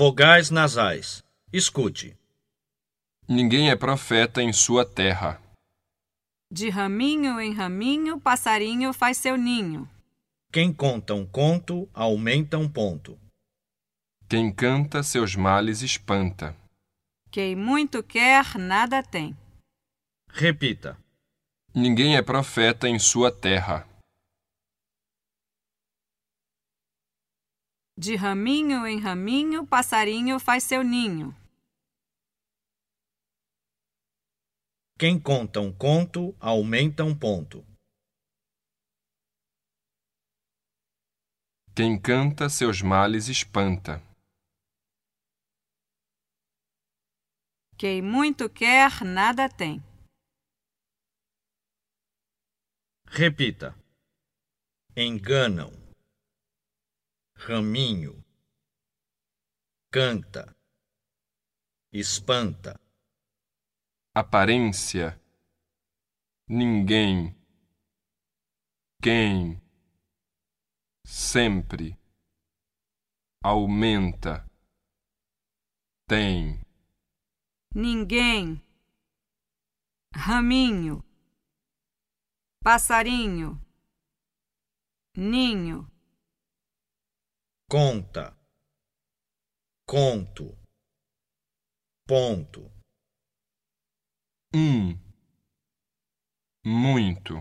Vogais nasais. Escute. Ninguém é profeta em sua terra. De raminho em raminho, passarinho faz seu ninho. Quem conta um conto aumenta um ponto. Quem canta seus males espanta. Quem muito quer, nada tem. Repita. Ninguém é profeta em sua terra. De raminho em raminho, passarinho faz seu ninho. Quem conta um conto aumenta um ponto. Quem canta seus males espanta. Quem muito quer, nada tem. Repita. Enganam. Raminho. Canta. Espanta. Aparência. Ninguém. Quem. Sempre. Aumenta. Tem. Ninguém. Raminho. Passarinho. Ninho. Conta. Conto. Ponto. Um. Muito.